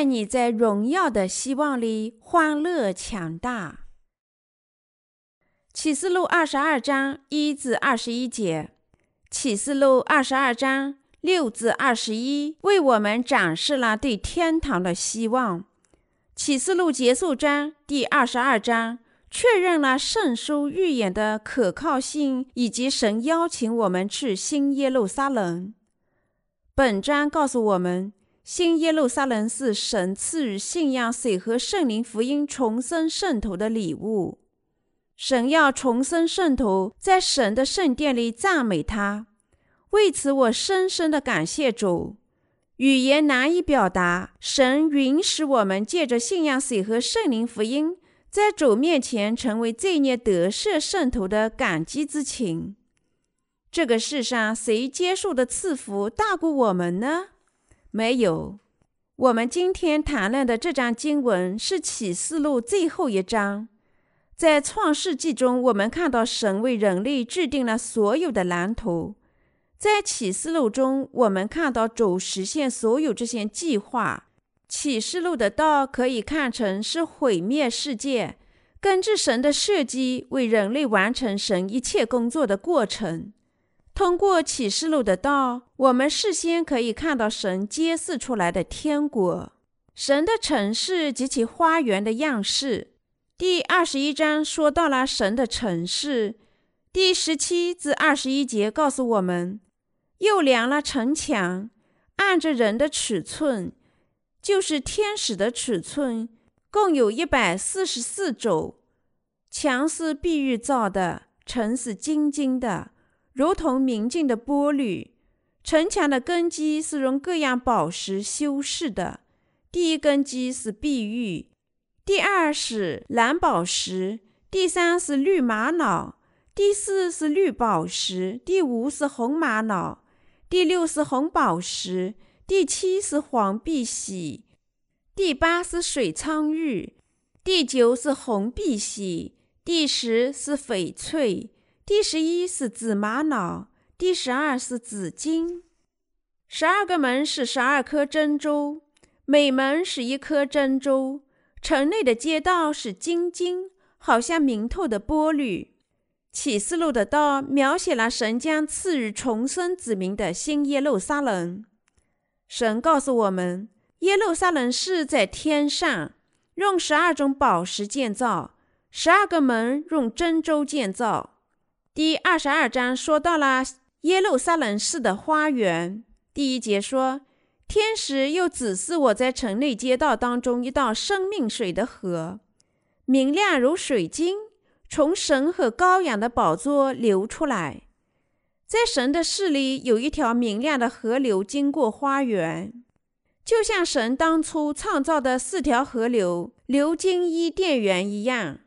愿你在荣耀的希望里欢乐强大。启示录二十二章一至二十一节，启示录二十二章六至二十一为我们展示了对天堂的希望。启示录结束章第二十二章确认了圣书预言的可靠性，以及神邀请我们去新耶路撒冷。本章告诉我们。新耶路撒冷是神赐予信仰水和圣灵福音重生圣徒的礼物。神要重生圣徒，在神的圣殿里赞美他。为此，我深深的感谢主。语言难以表达，神允许我们借着信仰水和圣灵福音，在主面前成为罪孽得赦圣徒的感激之情。这个世上，谁接受的赐福大过我们呢？没有，我们今天谈论的这章经文是启示录最后一章。在创世纪中，我们看到神为人类制定了所有的蓝图；在启示录中，我们看到主实现所有这些计划。启示录的道可以看成是毁灭世界，根据神的设计为人类完成神一切工作的过程。通过启示录的道，我们事先可以看到神揭示出来的天国、神的城市及其花园的样式。第二十一章说到了神的城市，第十七至二十一节告诉我们，又量了城墙，按着人的尺寸，就是天使的尺寸，共有一百四十四肘。墙是碧玉造的，城是金金的。如同明镜的玻璃，城墙的根基是用各样宝石修饰的。第一根基是碧玉，第二是蓝宝石，第三是绿玛瑙，第四是绿宝石，第五是红玛瑙，第六是红宝石，第七是黄碧玺，第八是水苍玉，第九是红碧玺，第十是翡翠。第十一是紫玛瑙，第十二是紫金。十二个门是十二颗珍珠，每门是一颗珍珠。城内的街道是金金，好像明透的玻璃。启示录的道描写了神将赐予重生子民的新耶路撒冷。神告诉我们，耶路撒冷是在天上，用十二种宝石建造，十二个门用珍珠建造。第二十二章说到了耶路撒冷市的花园。第一节说，天使又指示我在城内街道当中一道生命水的河，明亮如水晶，从神和羔羊的宝座流出来。在神的市里有一条明亮的河流经过花园，就像神当初创造的四条河流流经伊甸园一样。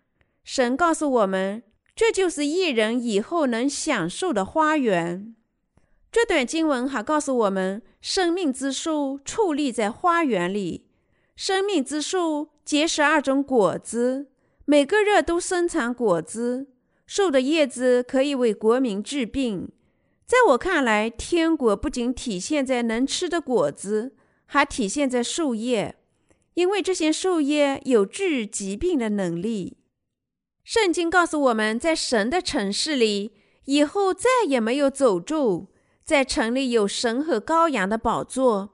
神告诉我们。这就是艺人以后能享受的花园。这段经文还告诉我们，生命之树矗立在花园里。生命之树结十二种果子，每个月都生产果子。树的叶子可以为国民治病。在我看来，天国不仅体现在能吃的果子，还体现在树叶，因为这些树叶有治疾病的能力。圣经告诉我们在神的城市里，以后再也没有走住。在城里有神和羔羊的宝座，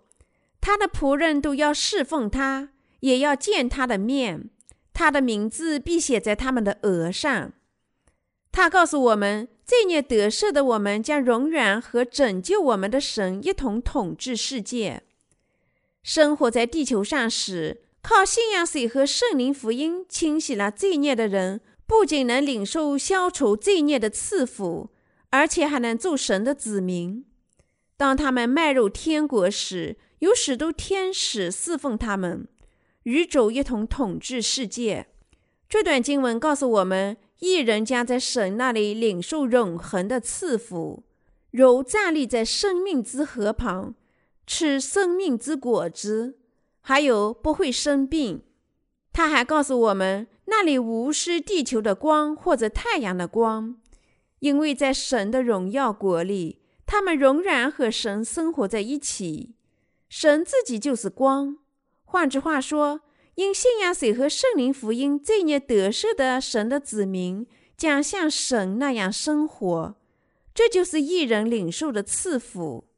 他的仆人都要侍奉他，也要见他的面。他的名字必写在他们的额上。他告诉我们，罪孽得赦的我们将永远和拯救我们的神一同统治世界。生活在地球上时，靠信仰水和圣灵福音清洗了罪孽的人。不仅能领受消除罪孽的赐福，而且还能做神的子民。当他们迈入天国时，有许多天使侍奉他们，与主一同统治世界。这段经文告诉我们，一人将在神那里领受永恒的赐福，如站立在生命之河旁，吃生命之果子，还有不会生病。他还告诉我们。那里无视地球的光或者太阳的光，因为在神的荣耀国里，他们仍然和神生活在一起。神自己就是光，换句话说，因信仰水和圣灵福音，罪孽得赦的神的子民将像神那样生活。这就是一人领受的赐福。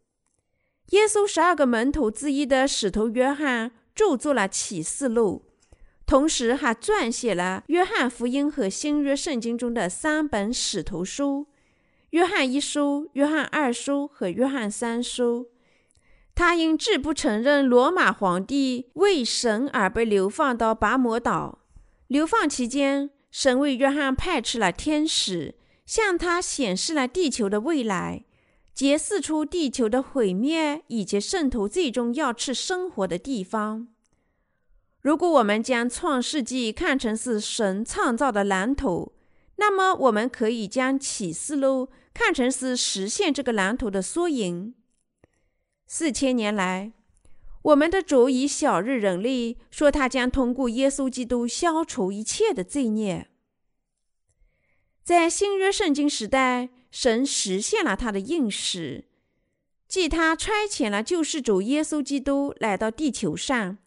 耶稣十二个门徒之一的使徒约翰著作了启示录，同时还撰写了约翰福音和新约圣经中的三本使徒书：约翰一书、约翰二书和约翰三书。他因拒不承认罗马皇帝为神而被流放到拔摩岛。流放期间，神为约翰派出了天使，向他显示了地球的未来，揭示出地球的毁灭以及圣徒最终要去生活的地方。如果我们将创世纪看成是神创造的蓝图，那么我们可以将启示录看成是实现这个蓝图的缩影。四千年来，我们的主以小日人力说，他将通过耶稣基督消除一切的罪孽。在新约圣经时代，神实现了他的应许，即他差遣了救世主耶稣基督来到地球上，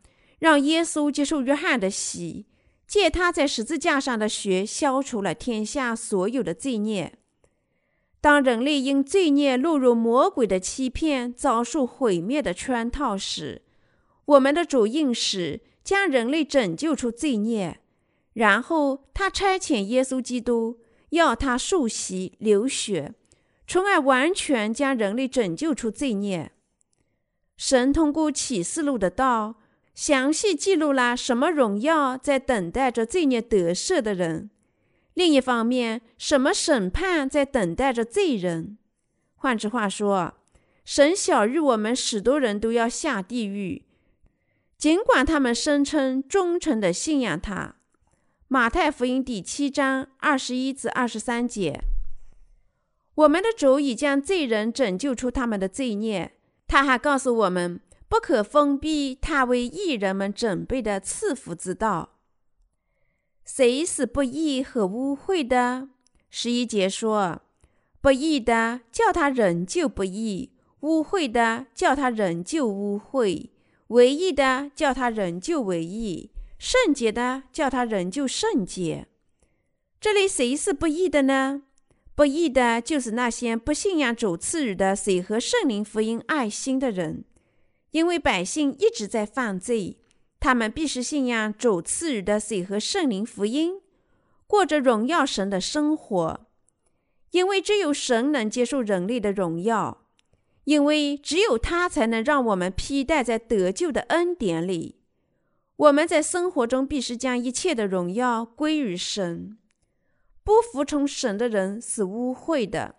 让耶稣接受约翰的洗，借他在十字架上的血消除了天下所有的罪孽。当人类因罪孽落入魔鬼的欺骗，遭受毁灭的圈套时，我们的主应使将人类拯救出罪孽，然后他差遣耶稣基督，要他受洗流血，从而完全将人类拯救出罪孽。神通过启示录的道，详细记录了什么荣耀在等待着罪孽得赦的人。另一方面，什么审判在等待着罪人？换句话说，神晓谕我们许多人都要下地狱，尽管他们声称忠诚的信仰他。马太福音第七章二十一至二十三节，我们的主已将罪人拯救出他们的罪孽。他还告诉我们，不可封闭他为义人们准备的赐福之道。谁是不义和污秽的？十一节说：“不义的叫他仍旧不义，污秽的叫他仍旧污秽，唯义的叫他仍旧唯义，圣洁的叫他仍旧圣洁。”这里谁是不义的呢？不义的就是那些不信仰主赐予的水和圣灵福音爱心的人，因为百姓一直在犯罪。他们必须信仰主赐予的水和圣灵福音，过着荣耀神的生活，因为只有神能接受人类的荣耀，因为只有他才能让我们披戴在得救的恩典里。我们在生活中必须将一切的荣耀归于神。不服从神的人是污秽的，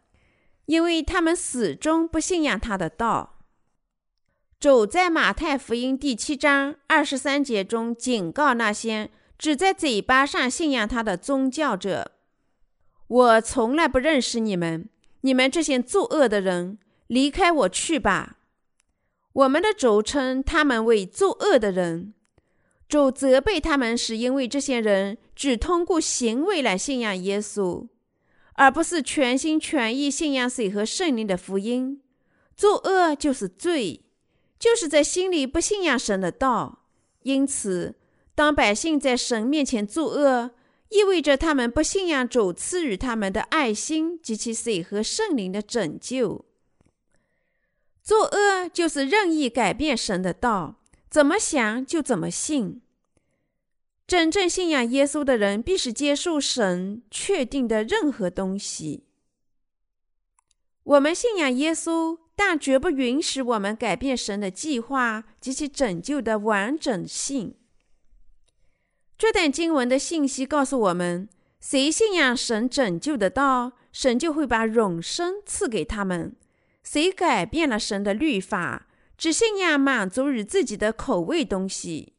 因为他们始终不信仰他的道。主在马太福音第七章二十三节中警告那些只在嘴巴上信仰他的宗教者：“我从来不认识你们，你们这些作恶的人，离开我去吧。”我们的主称他们为作恶的人，主责备他们是因为这些人只通过行为来信仰耶稣，而不是全心全意信仰水和圣灵的福音。作恶就是罪。就是在心里不信仰神的道，因此，当百姓在神面前作恶，意味着他们不信仰主赐予他们的爱心及其水和圣灵的拯救。作恶就是任意改变神的道，怎么想就怎么信。真正信仰耶稣的人，必须接受神确定的任何东西。我们信仰耶稣。但绝不允许我们改变神的计划及其拯救的完整性。这段经文的信息告诉我们：谁信仰神拯救的道，神就会把永生赐给他们；谁改变了神的律法，只信仰满足于自己的口味东西，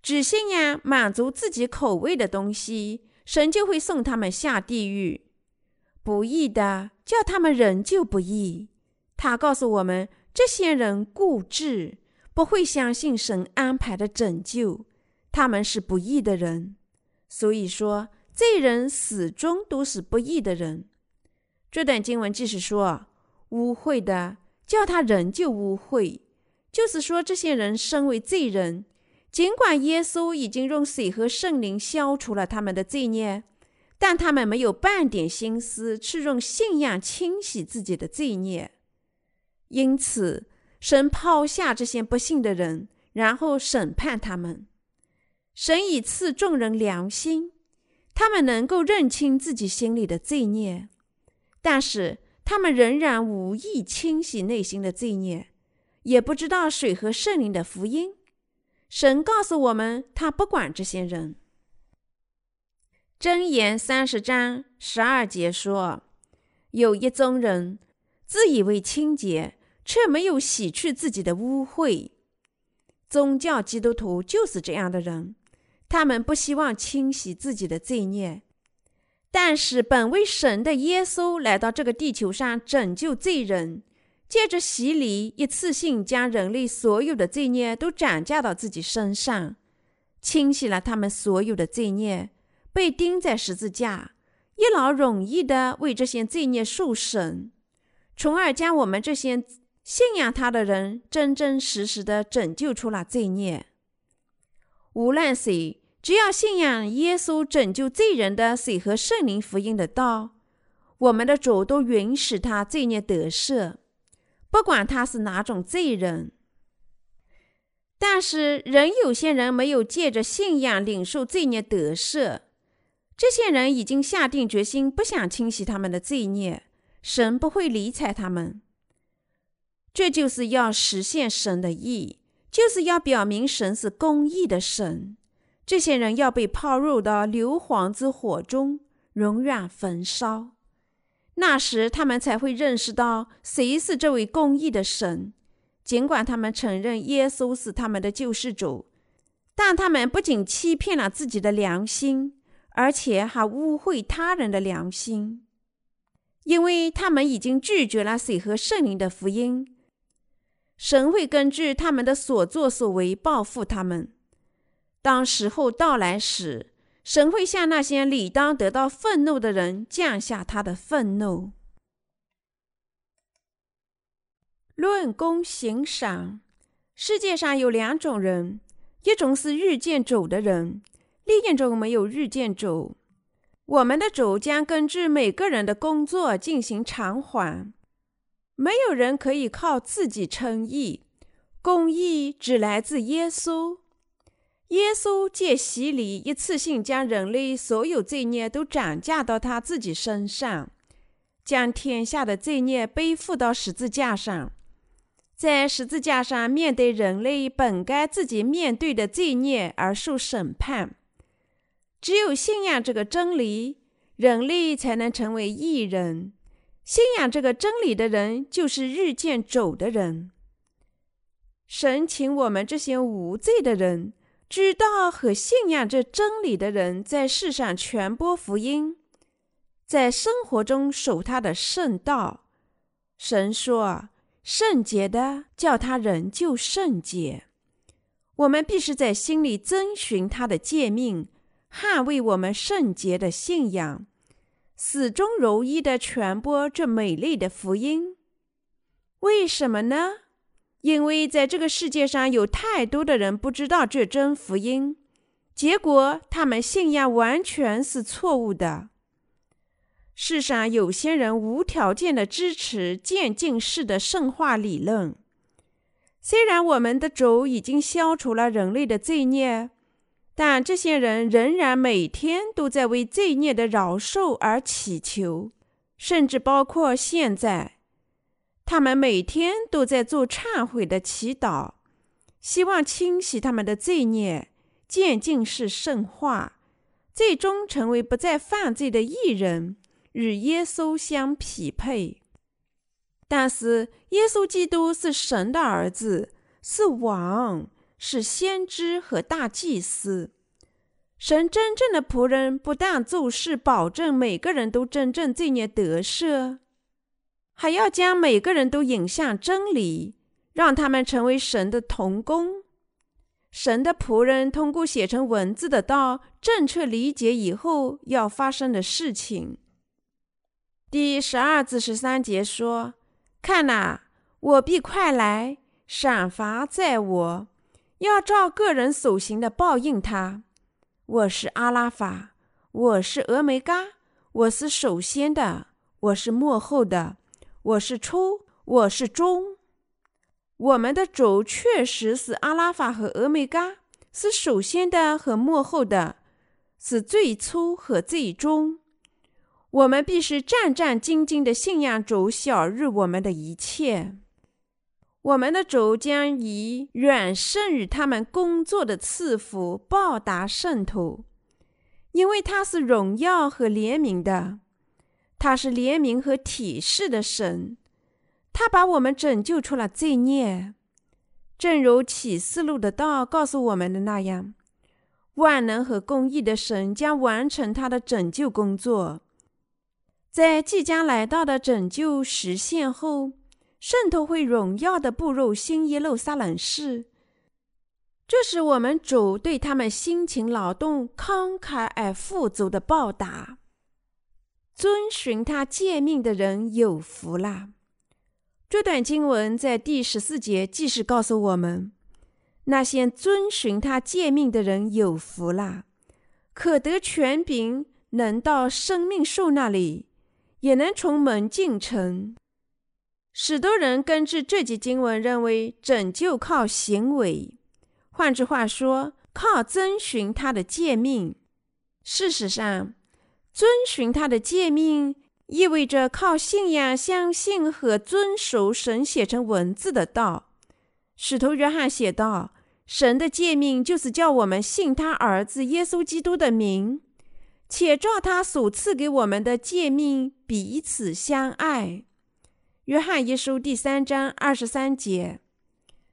只信仰满足自己口味的东西，神就会送他们下地狱。不义的叫他们仍旧不义。他告诉我们，这些人固执，不会相信神安排的拯救，他们是不义的人。所以说，罪人始终都是不义的人。这段经文继续说：污秽的叫他仍旧污秽，就是说，这些人身为罪人，尽管耶稣已经用水和圣灵消除了他们的罪孽，但他们没有半点心思去用信仰清洗自己的罪孽。因此，神抛下这些不幸的人，然后审判他们。神以赐众人良心，他们能够认清自己心里的罪孽，但是他们仍然无意清洗内心的罪孽。也不知道水和圣灵的福音。神告诉我们，他不管这些人。箴言三十章十二节说：“有一宗人，自以为清洁，却没有洗去自己的污秽。”宗教基督徒就是这样的人，他们不希望清洗自己的罪孽。但是，本为神的耶稣来到这个地球上拯救罪人。借着洗礼，一次性将人类所有的罪孽都转嫁到自己身上，清洗了他们所有的罪孽，被钉在十字架，一劳永逸地为这些罪孽受审，从而将我们这些信仰他的人真真实实地拯救出了罪孽。无论谁，只要信仰耶稣拯救罪人的水和圣灵福音的道，我们的主都允许他罪孽得赦。不管他是哪种罪人，但是仍有些人没有借着信仰领受罪孽得赦。这些人已经下定决心不想清洗他们的罪孽，神不会理睬他们。这就是要实现神的意，就是要表明神是公义的神。这些人要被抛入到硫磺之火中，永远焚烧。那时，他们才会认识到谁是这位公义的神。尽管他们承认耶稣是他们的救世主，但他们不仅欺骗了自己的良心，而且还污秽他人的良心，因为他们已经拒绝了水和圣灵的福音。神会根据他们的所作所为报复他们。当时候到来时，神会向那些理当得到愤怒的人降下他的愤怒。论功行赏，世界上有两种人：一种是日见主的人，历练中没有日见主。我们的主将根据每个人的工作进行偿还。没有人可以靠自己称义，公义只来自耶稣。耶稣借洗礼，一次性将人类所有罪孽都涨价到他自己身上，将天下的罪孽背负到十字架上，在十字架上面对人类本该自己面对的罪孽而受审判。只有信仰这个真理，人类才能成为义人。信仰这个真理的人，就是日渐走的人。神请我们这些无罪的人。知道和信仰这真理的人，在世上传播福音，在生活中守他的圣道。神说：“圣洁的叫他人就圣洁。”我们必须在心里遵循他的诫命，捍卫我们圣洁的信仰，始终如一的传播这美丽的福音。为什么呢？因为在这个世界上有太多的人不知道这真福音，结果他们信仰完全是错误的。世上有些人无条件的支持渐进式的圣化理论。虽然我们的主已经消除了人类的罪孽，但这些人仍然每天都在为罪孽的饶恕而祈求，甚至包括现在。他们每天都在做忏悔的祈祷，希望清洗他们的罪孽，渐进式圣化，最终成为不再犯罪的艺人，与耶稣相匹配。但是，耶稣基督是神的儿子，是王，是先知和大祭司。神真正的仆人不但做事保证每个人都真正罪孽得赦。还要将每个人都引向真理，让他们成为神的童工。神的仆人通过写成文字的道，正确理解以后要发生的事情。第十二至十三节说：“看哪，我必快来，赏罚在我，要照个人所行的报应他。我是阿拉法，我是峨眉嘎，我是首先的，我是幕后的，我是初，我是终。我们的主确实是阿拉法和峨眉嘎，是首先的和幕后的，是最初和最终。我们必须战战兢兢的信仰主，晓日我们的一切。我们的主将以远胜于他们工作的赐福报答圣徒，因为他是荣耀和怜悯的，他是怜悯和体恤的神。他把我们拯救出了罪孽，正如启示录的道告诉我们的那样，万能和公义的神将完成他的拯救工作。在即将来到的拯救实现后，圣徒会荣耀的步入新耶路撒冷市。这是我们主对他们辛勤劳动、慷慨而富足的报答。遵循他诫命的人有福了。这段经文在第十四节继续告诉我们：那些遵循他诫命的人有福了，可得权柄，能到生命树那里，也能从门进城。许多人根据这节经文认为拯救靠行为，换句话说，靠遵循他的诫命。事实上，遵循他的诫命。意味着靠信仰相信和遵守神写成文字的道。使徒约翰写道：“神的诫命就是叫我们信他儿子耶稣基督的名，且照他所赐给我们的诫命彼此相爱。”约翰一书第三章二十三节。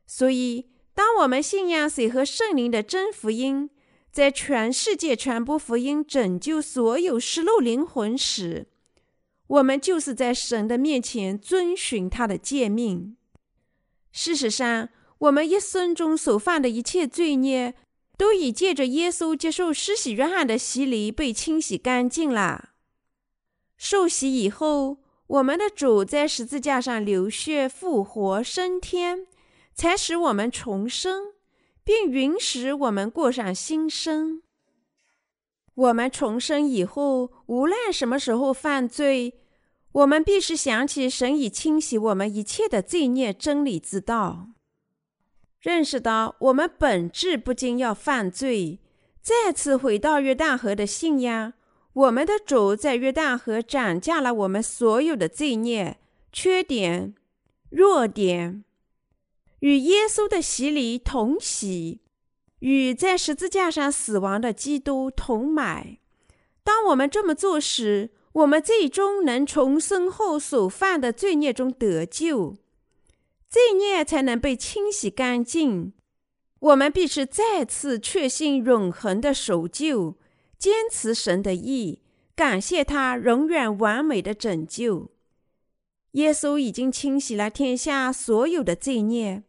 所以，当我们信仰谁和圣灵的真福音，在全世界传播福音，拯救所有失落灵魂时，我们就是在神的面前遵循他的诫命。事实上，我们一生中所犯的一切罪孽，都已借着耶稣接受施洗约翰的洗礼被清洗干净了。受洗以后，我们的主在十字架上流血复活升天，才使我们重生，并允许我们过上新生。我们重生以后，无论什么时候犯罪，我们必须想起神已清洗我们一切的罪孽真理之道，认识到我们本质不仅要犯罪，再次回到约旦河的信仰。我们的主在约旦河斩价了我们所有的罪孽、缺点、弱点，与耶稣的洗礼同洗，与在十字架上死亡的基督同买。当我们这么做时，我们最终能从身后所犯的罪孽中得救，罪孽才能被清洗干净。我们必须再次确信永恒的守旧，坚持神的意，感谢他永远完美的拯救。耶稣已经清洗了天下所有的罪孽，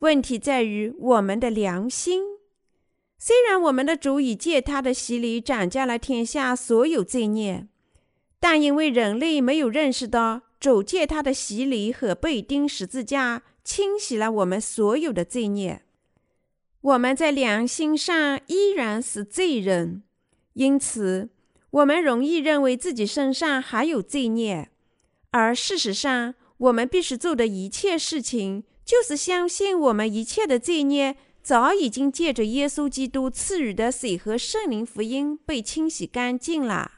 问题在于我们的良心。虽然我们的主已借他的洗礼斩价了天下所有罪孽。但因为人类没有认识到主借他的洗礼和被钉十字架清洗了我们所有的罪孽，我们在良心上依然是罪人，因此我们容易认为自己身上还有罪孽。而事实上，我们必须做的一切事情，就是相信我们一切的罪孽早已经借着耶稣基督赐予的水和圣灵福音被清洗干净了。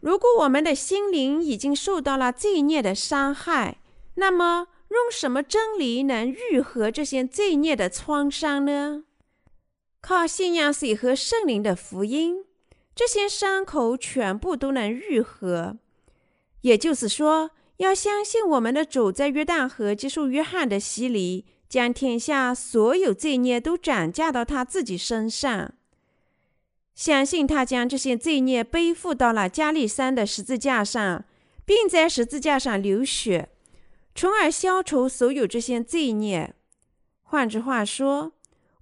如果我们的心灵已经受到了罪孽的伤害，那么用什么真理能愈合这些罪孽的创伤呢？靠信仰水和圣灵的福音，这些伤口全部都能愈合。也就是说，要相信我们的主在约旦河接受约翰的洗礼，将天下所有罪孽都转嫁到他自己身上。相信他将这些罪孽背负到了加利山的十字架上，并在十字架上流血，从而消除所有这些罪孽。换句话说，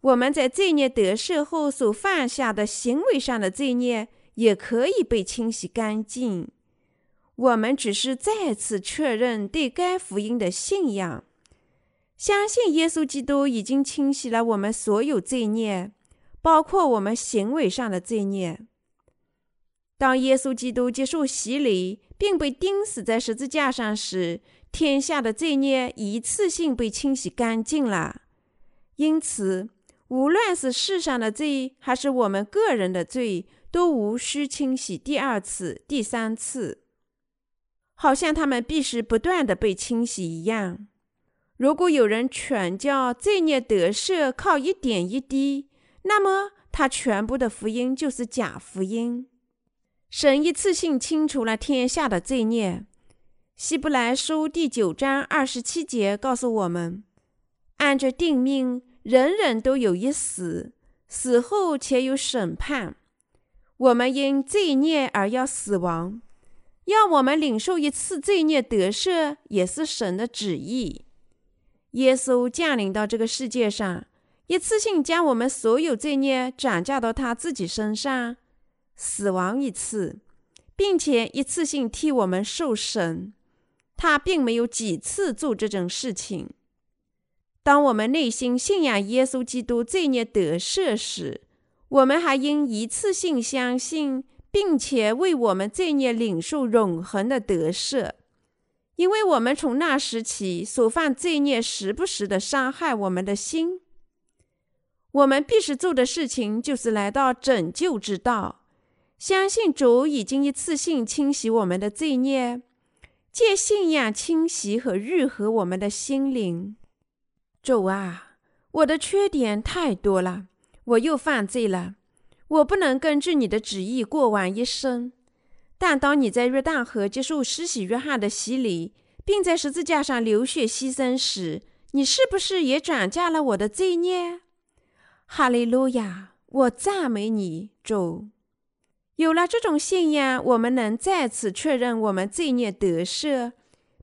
我们在罪孽得赦后所犯下的行为上的罪孽也可以被清洗干净。我们只是再次确认对该福音的信仰。相信耶稣基督已经清洗了我们所有罪孽，包括我们行为上的罪孽。当耶稣基督接受洗礼并被钉死在十字架上时，天下的罪孽一次性被清洗干净了。因此，无论是世上的罪，还是我们个人的罪，都无需清洗第二次、第三次，好像他们必须不断的被清洗一样。如果有人全叫罪孽得赦靠一点一滴，那么他全部的福音就是假福音。神一次性清除了天下的罪孽。希伯来书第九章二十七节告诉我们：按着定命，人人都有一死，死后且有审判。我们因罪孽而要死亡，要我们领受一次罪孽得赦，也是神的旨意。耶稣降临到这个世界上，一次性将我们所有罪孽转嫁到他自己身上，死亡一次，并且一次性替我们受审。他并没有几次做这种事情。当我们内心信仰耶稣基督罪孽得赦时，我们还应一次性相信，并且为我们罪孽领受永恒的得赦。因为我们从那时起所犯罪孽，时不时的伤害我们的心。我们必须做的事情，就是来到拯救之道，相信主已经一次性清洗我们的罪孽，借信仰清洗和愈合我们的心灵。主啊，我的缺点太多了，我又犯罪了，我不能根据你的旨意过完一生。但当你在约旦河接受施洗约翰的洗礼，并在十字架上流血牺牲时，你是不是也转嫁了我的罪孽？哈利路亚！我赞美你，主。有了这种信仰，我们能再次确认我们罪孽得赦，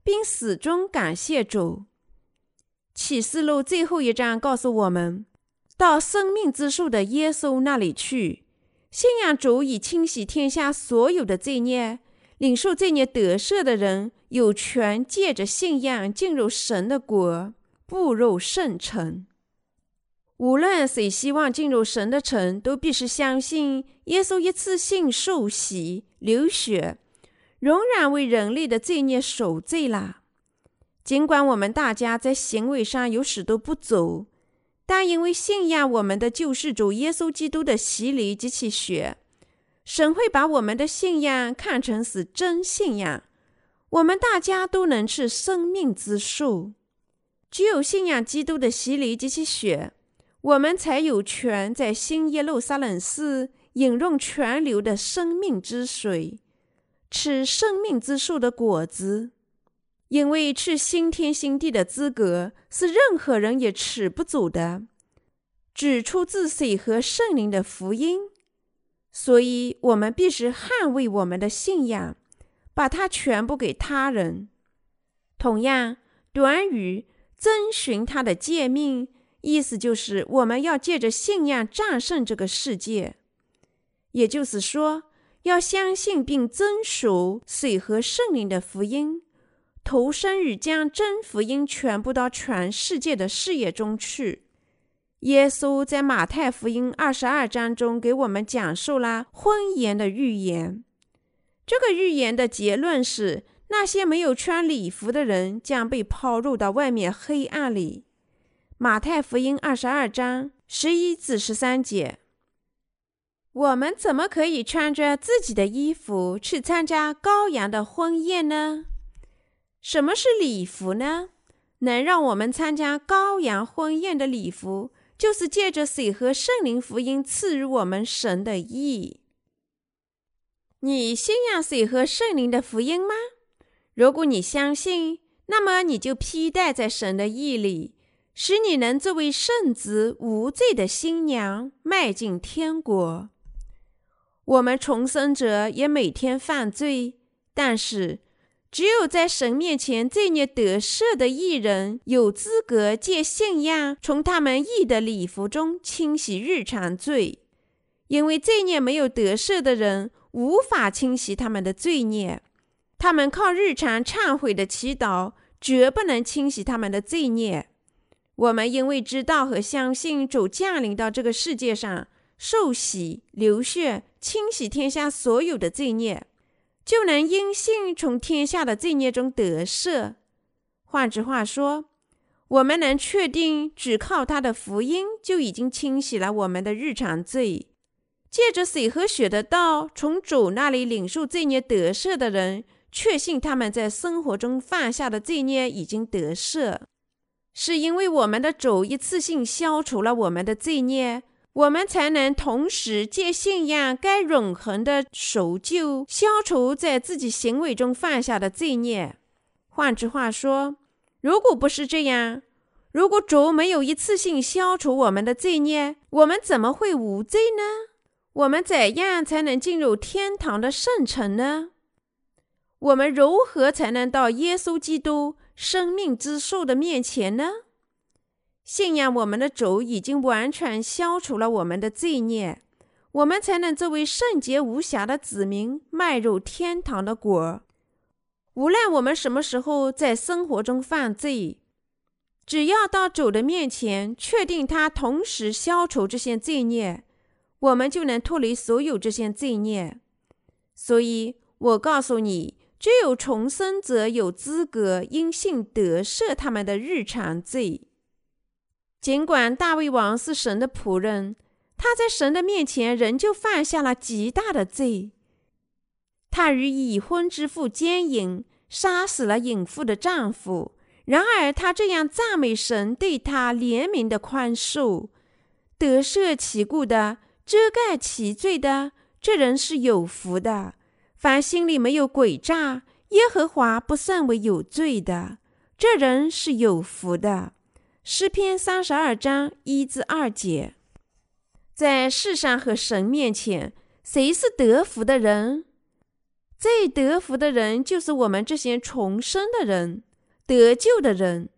并始终感谢主。启示录最后一章告诉我们：到生命之树的耶稣那里去。信仰主已清洗天下所有的罪孽，领受罪孽得赦的人有权借着信仰进入神的国，步入圣城。无论谁希望进入神的城，都必须相信耶稣一次性受洗、流血，仍然为人类的罪孽赎罪了。尽管我们大家在行为上有许多不足。但因为信仰我们的救世主耶稣基督的洗礼及其血，神会把我们的信仰看成是真信仰。我们大家都能吃生命之树。只有信仰基督的洗礼及其血，我们才有权在新耶路撒冷寺饮用泉流的生命之水，吃生命之树的果子。因为吃新天新地的资格是任何人也持不走的，只出自水和圣灵的福音，所以我们必须捍卫我们的信仰，把它全部给他人。同样，短语“遵循他的诫命”，意思就是我们要借着信仰战胜这个世界，也就是说，要相信并遵守水和圣灵的福音。投身于将真福音传播到全世界的事业中去。耶稣在马太福音二十二章中给我们讲述了婚姻的预言。这个预言的结论是：那些没有穿礼服的人将被抛入到外面黑暗里。马太福音二十二章十一至十三节。我们怎么可以穿着自己的衣服去参加羔羊的婚宴呢？什么是礼服呢？能让我们参加羔羊婚宴的礼服，就是借着水和圣灵福音赐予我们神的意。你信仰水和圣灵的福音吗？如果你相信，那么你就披戴在神的意里，使你能作为圣子无罪的新娘迈进天国。我们重生者也每天犯罪，但是。只有在神面前罪孽得赦的艺人，有资格借信仰从他们义的礼服中清洗日常罪，因为罪孽没有得赦的人无法清洗他们的罪孽，他们靠日常忏悔的祈祷绝不能清洗他们的罪孽。我们因为知道和相信主降临到这个世界上，受洗、流血、清洗天下所有的罪孽，就能因信从天下的罪孽中得赦。换句话说，我们能确定，只靠他的福音就已经清洗了我们的日常罪。借着水和血的道，从主那里领受罪孽得赦的人，确信他们在生活中犯下的罪孽已经得赦，是因为我们的主一次性消除了我们的罪孽，我们才能同时借信仰该永恒的赎救，消除在自己行为中犯下的罪孽。换句话说，如果不是这样，如果主没有一次性消除我们的罪孽，我们怎么会无罪呢？我们怎样才能进入天堂的圣城呢？我们如何才能到耶稣基督生命之树的面前呢？信仰我们的主已经完全消除了我们的罪孽，我们才能作为圣洁无瑕的子民迈入天堂的果。无论我们什么时候在生活中犯罪，只要到主的面前，确定他同时消除这些罪孽，我们就能脱离所有这些罪孽。所以，我告诉你，只有重生者有资格因信得赦他们的日常罪。尽管大卫王是神的仆人，他在神的面前仍旧犯下了极大的罪。他与已婚之妇奸淫，杀死了隐妇的丈夫。然而，他这样赞美神对他怜悯的宽恕，得赦其故的，遮盖其罪的，这人是有福的。凡心里没有诡诈，耶和华不算为有罪的，这人是有福的。诗篇三十二章一至二节，在世上和神面前，谁是得福的人？最得福的人就是我们这些重生的人、得救的人，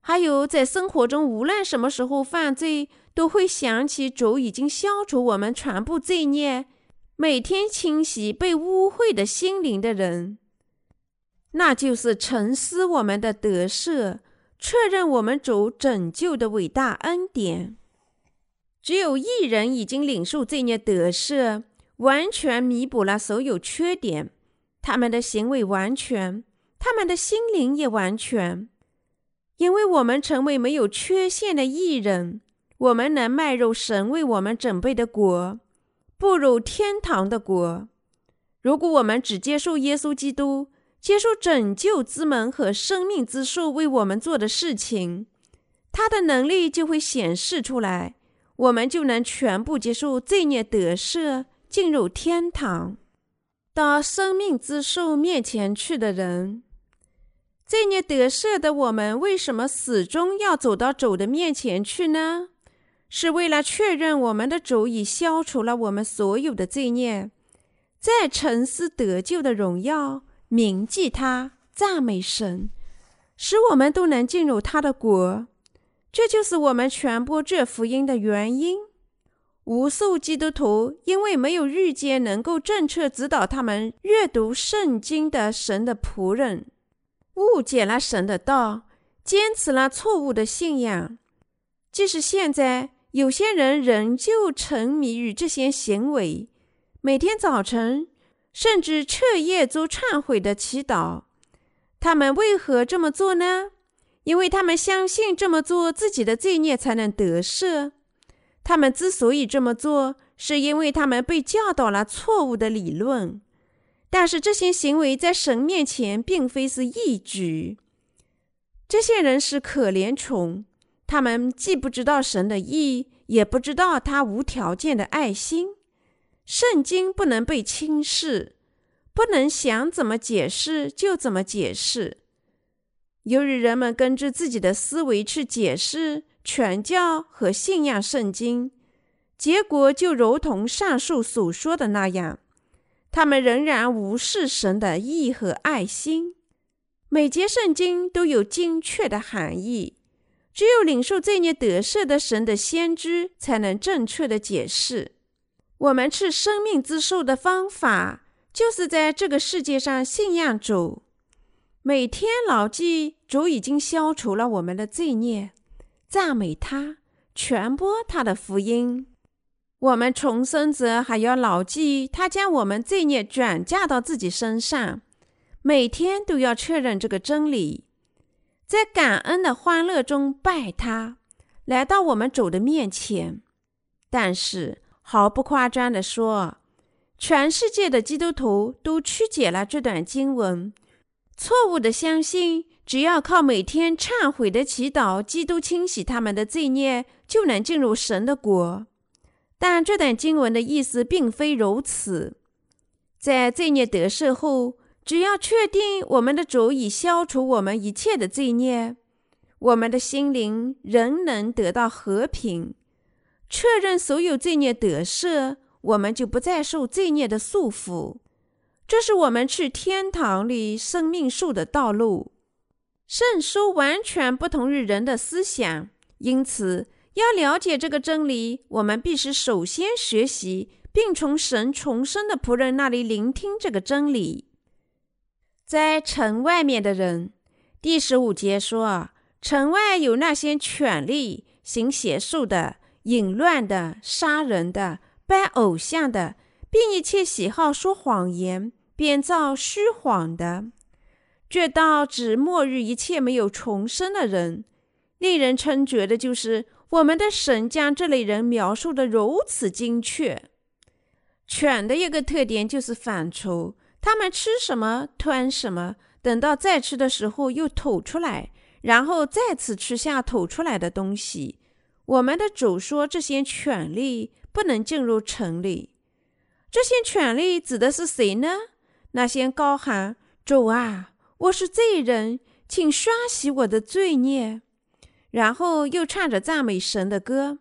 还有在生活中无论什么时候犯罪，都会想起主已经消除我们全部罪孽，每天清洗被污秽的心灵的人。那就是沉思我们的得赦，确认我们主拯救的伟大恩典。只有一人已经领受罪孽得赦，完全弥补了所有缺点。他们的行为完全，他们的心灵也完全，因为我们成为没有缺陷的艺人，我们能迈入神为我们准备的国，步入天堂的国。如果我们只接受耶稣基督，接受拯救之门和生命之树为我们做的事情，他的能力就会显示出来，我们就能全部接受罪孽得赦，进入天堂。到生命之树面前去的人，罪孽得赦的我们，为什么始终要走到主的面前去呢？是为了确认我们的主已消除了我们所有的罪孽，在沉思得救的荣耀，铭记他，赞美神，使我们都能进入他的国。这就是我们传播这福音的原因。无数基督徒因为没有遇见能够正确指导他们阅读圣经的神的仆人，误解了神的道，坚持了错误的信仰。即使现在有些人仍旧沉迷于这些行为，每天早晨甚至彻夜做忏悔的祈祷。他们为何这么做呢？因为他们相信这么做，自己的罪孽才能得赦。他们之所以这么做，是因为他们被教导了错误的理论。但是这些行为在神面前并非是义举。这些人是可怜虫，他们既不知道神的意，也不知道他无条件的爱心。圣经不能被轻视，不能想怎么解释就怎么解释。由于人们根据自己的思维去解释。全教和信仰圣经，结果就如同上述所说的那样，他们仍然无视神的意和爱心。每节圣经都有精确的含义，只有领受罪孽得赦的神的先知才能正确的解释。我们吃生命之树的方法，就是在这个世界上信仰主，每天牢记主已经消除了我们的罪孽。赞美他，传播他的福音。我们重生者还要牢记，他将我们罪孽转嫁到自己身上，每天都要确认这个真理，在感恩的欢乐中拜他，来到我们主的面前。但是，毫不夸张地说，全世界的基督徒都曲解了这段经文，错误的相信，只要靠每天忏悔的祈祷，基督清洗他们的罪孽，就能进入神的国。但这段经文的意思并非如此。在罪孽得赦后，只要确定我们的主已消除我们一切的罪孽，我们的心灵仍能得到和平。确认所有罪孽得赦，我们就不再受罪孽的束缚。这是我们去天堂里生命树的道路。圣书完全不同于人的思想，因此。要了解这个真理，我们必须首先学习，并从神重生的仆人那里聆听这个真理。在城外面的人，第十五节说，城外有那些权力、行邪术的、淫乱的、杀人的、拜偶像的，并一切喜好说谎言、编造虚谎的。这道指末日一切没有重生的人。令人称绝的就是。我们的神将这类人描述的如此精确。犬的一个特点就是反刍，它们吃什么吞什么，等到再吃的时候又吐出来，然后再次吃下吐出来的东西。我们的主说，这些权利不能进入城里。这些权利指的是谁呢？那些高喊“主啊，我是罪人，请刷洗我的罪孽”。然后又唱着赞美神的歌。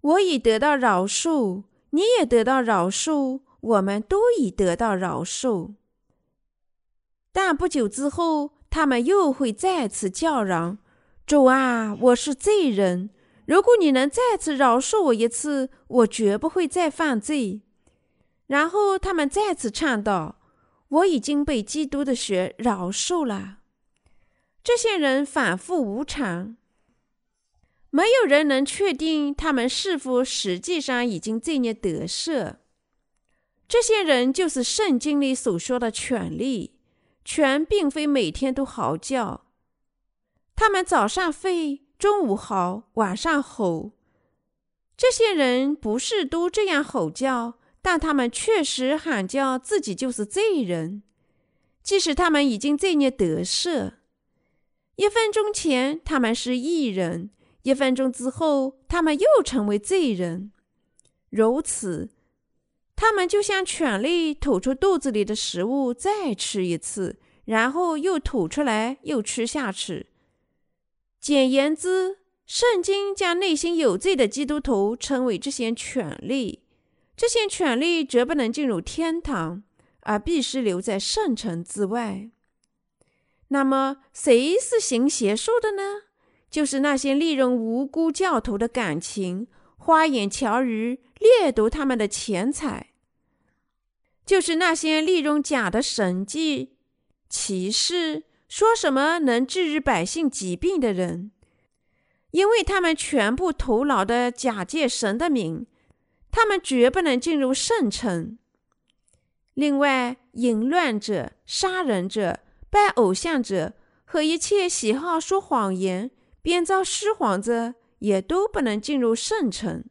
我已得到饶恕，你也得到饶恕，我们都已得到饶恕。但不久之后，他们又会再次叫嚷：“主啊，我是罪人，如果你能再次饶恕我一次，我绝不会再犯罪。”然后他们再次唱道：“我已经被基督的血饶恕了。”这些人反复无常，没有人能确定他们是否实际上已经罪孽得赦。这些人就是圣经里所说的犬力，犬并非每天都嚎叫，他们早上吠，中午嚎，晚上吼。这些人不是都这样吼叫，但他们确实喊叫自己就是罪人，即使他们已经罪孽得赦。一分钟前，他们是异人；一分钟之后，他们又成为罪人。如此，他们就像犬类吐出肚子里的食物再吃一次，然后又吐出来又吃下去。简言之，圣经将内心有罪的基督徒称为这些权利。这些权利绝不能进入天堂，而必须留在圣城之外。那么，谁是行邪术的呢？就是那些利用无辜教徒的感情，花言巧语掠夺他们的钱财；就是那些利用假的神迹、奇事，说什么能治愈百姓疾病的人，因为他们全部徒劳的假借神的名，他们绝不能进入圣城。另外，淫乱者、杀人者。拜偶像者和一切喜好说谎言、编造虚谎者，也都不能进入圣城。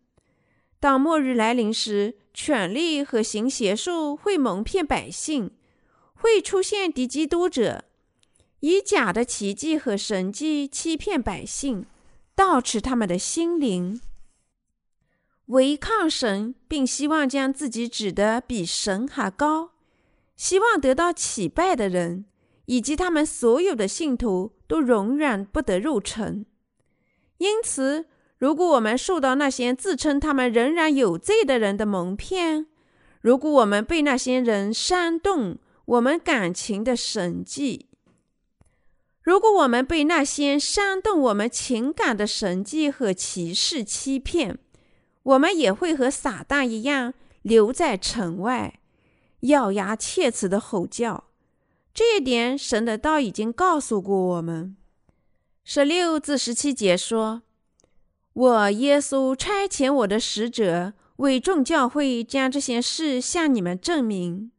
当末日来临时，权力和行邪术会蒙骗百姓，会出现敌基督者，以假的奇迹和神迹欺骗百姓，盗取他们的心灵，违抗神，并希望将自己指得比神还高，希望得到祈拜的人。以及他们所有的信徒都永远不得入城。因此，如果我们受到那些自称他们仍然有罪的人的蒙骗，如果我们被那些人煽动我们感情的神迹，如果我们被那些煽动我们情感的神迹和歧视欺骗，我们也会和撒旦一样留在城外，咬牙切齿的吼叫。这一点，神的道已经告诉过我们。十六至十七节说：“我耶稣差遣我的使者，为众教会将这些事向你们证明。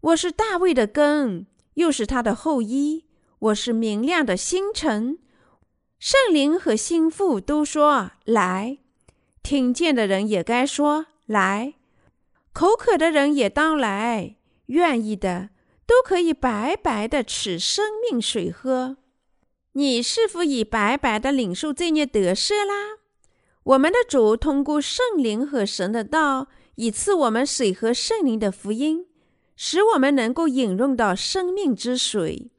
我是大卫的根，又是他的后裔。我是明亮的星辰。圣灵和心腹都说来，听见的人也该说来，口渴的人也当来，愿意的都可以白白的吃生命水喝。”你是否已白白的领受罪孽得赦啦？我们的主通过圣灵和神的道，以赐我们水和圣灵的福音，使我们能够引用到生命之水。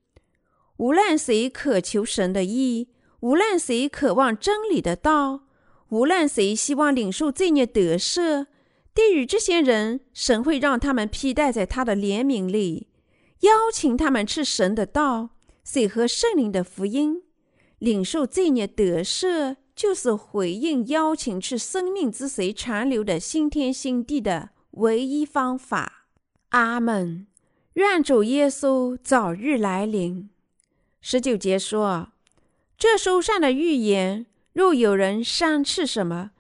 无论谁渴求神的意，无论谁渴望真理的道，无论谁希望领受罪孽得赦，对于这些人，神会让他们披戴在他的怜悯里，邀请他们吃神的道。水和圣灵的福音，领受罪孽得赦，就是回应邀请去生命之水长流的新天新地的唯一方法。阿门。愿主耶稣早日来临。十九节说：“这书上的预言，若有人伤斥什么，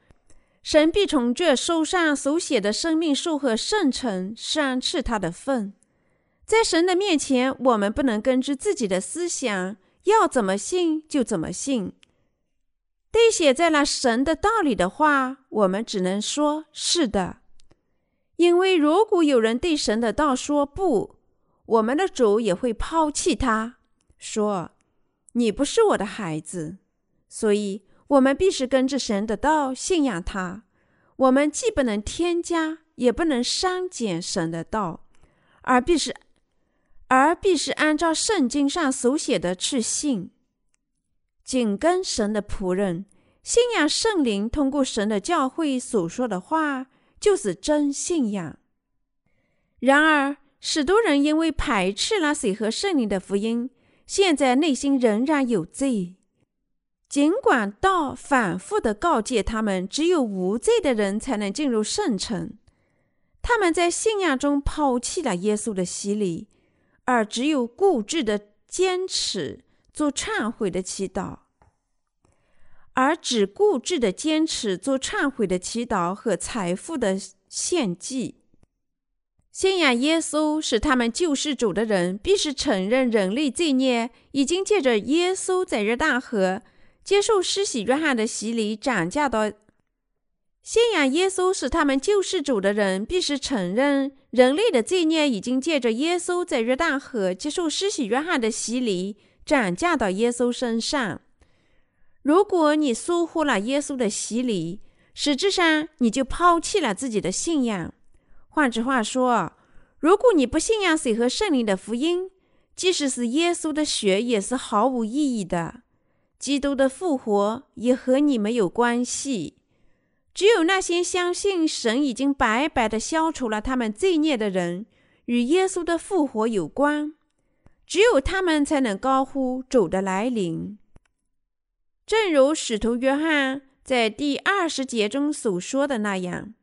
神必从这书上所写的生命树和圣城伤斥他的份。”在神的面前，我们不能根据自己的思想，要怎么信就怎么信。对写在了神的道理的话，我们只能说是的。因为如果有人对神的道说不，我们的主也会抛弃他，说：“你不是我的孩子。”所以，我们必须跟着神的道信仰他。我们既不能添加，也不能删减神的道，而必是。而必是按照圣经上所写的去信，紧跟神的仆人，信仰圣灵通过神的教会所说的话，就是真信仰。然而，许多人因为排斥了水和圣灵的福音，现在内心仍然有罪。尽管道反复的告诫他们，只有无罪的人才能进入圣城，他们在信仰中抛弃了耶稣的洗礼。而只有固执的坚持做忏悔的祈祷，而只固执的坚持做忏悔的祈祷和财富的献祭。信仰耶稣是他们救世主的人，必须承认人类罪孽已经借着耶稣在约旦河接受施洗约翰的洗礼，涨价到。信仰耶稣是他们救世主的人，必须承认人类的罪孽已经借着耶稣在约旦河接受施洗约翰的洗礼，转嫁到耶稣身上。如果你疏忽了耶稣的洗礼，实质上你就抛弃了自己的信仰。换句话说，如果你不信仰水和圣灵的福音，即使是耶稣的血也是毫无意义的。基督的复活也和你没有关系。只有那些相信神已经白白的消除了他们罪孽的人，与耶稣的复活有关。只有他们才能高呼主的来临。正如使徒约翰在第二十节中所说的那样，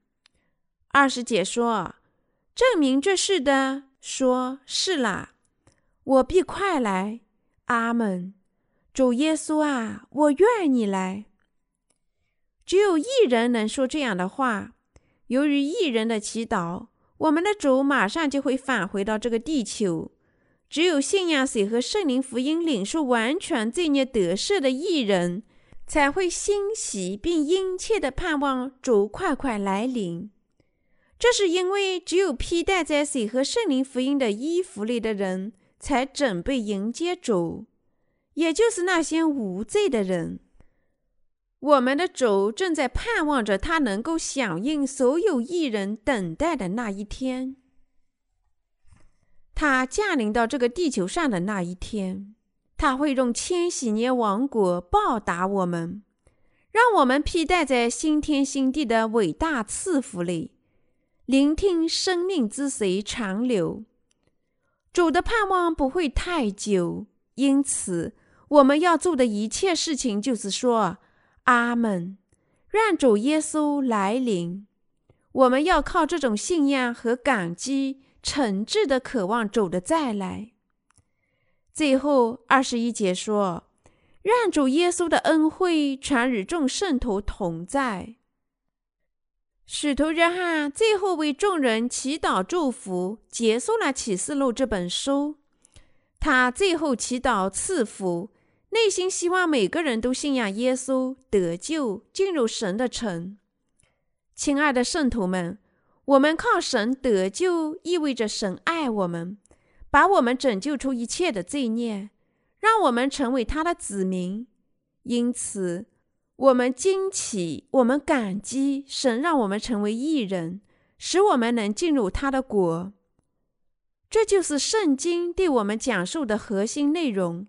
二师姐说：“证明这事的，说是啦，我必快来。”阿门。主耶稣啊，我愿你来。只有一人能说这样的话。由于一人的祈祷，我们的主马上就会返回到这个地球。只有信仰水和圣灵福音、领受完全罪孽得赦的艺人，才会欣喜并殷切地盼望主快快来临。这是因为只有披戴在水和圣灵福音的衣服里的人，才准备迎接主，也就是那些无罪的人。我们的主正在盼望着他能够响应所有艺人等待的那一天。他降临到这个地球上的那一天，他会用千禧年王国报答我们，让我们披戴在新天新地的伟大赐福里，聆听生命之水长流。主的盼望不会太久，因此我们要做的一切事情就是说。阿门！愿主耶稣来临。我们要靠这种信仰和感激，诚挚的渴望主的再来。最后二十一节说：“愿主耶稣的恩惠常与众圣徒同在。使徒约翰最后为众人祈祷祝福，结束了启示录这本书。他最后祈祷赐福，内心希望每个人都信仰耶稣，得救，进入神的城。亲爱的圣徒们，我们靠神得救，意味着神爱我们，把我们拯救出一切的罪孽，让我们成为他的子民。因此，我们惊奇，我们感激神让我们成为义人，使我们能进入他的国。这就是圣经对我们讲述的核心内容。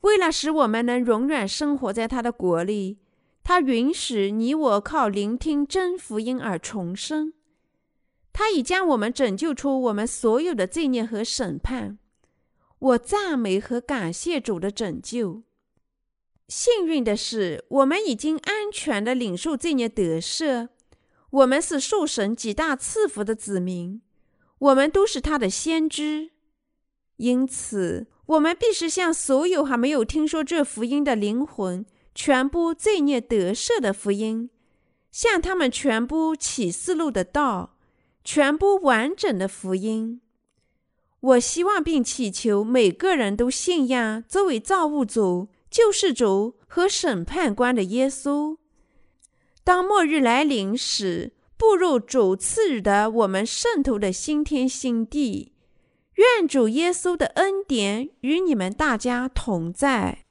为了使我们能永远生活在他的国里，他允许你我靠聆听真福音而重生。他已将我们拯救出我们所有的罪孽和审判。我赞美和感谢主的拯救。幸运的是，我们已经安全的领受罪孽得赦。我们是受神极大赐福的子民。我们都是他的先知，因此我们必须向所有还没有听说这福音的灵魂传播罪孽得赦的福音，向他们传播启示录的道，传播完整的福音。我希望并祈求每个人都信仰作为造物主、救世主和审判官的耶稣。当末日来临时。步入主赐予的我们圣徒的新天新地，愿主耶稣的恩典与你们大家同在。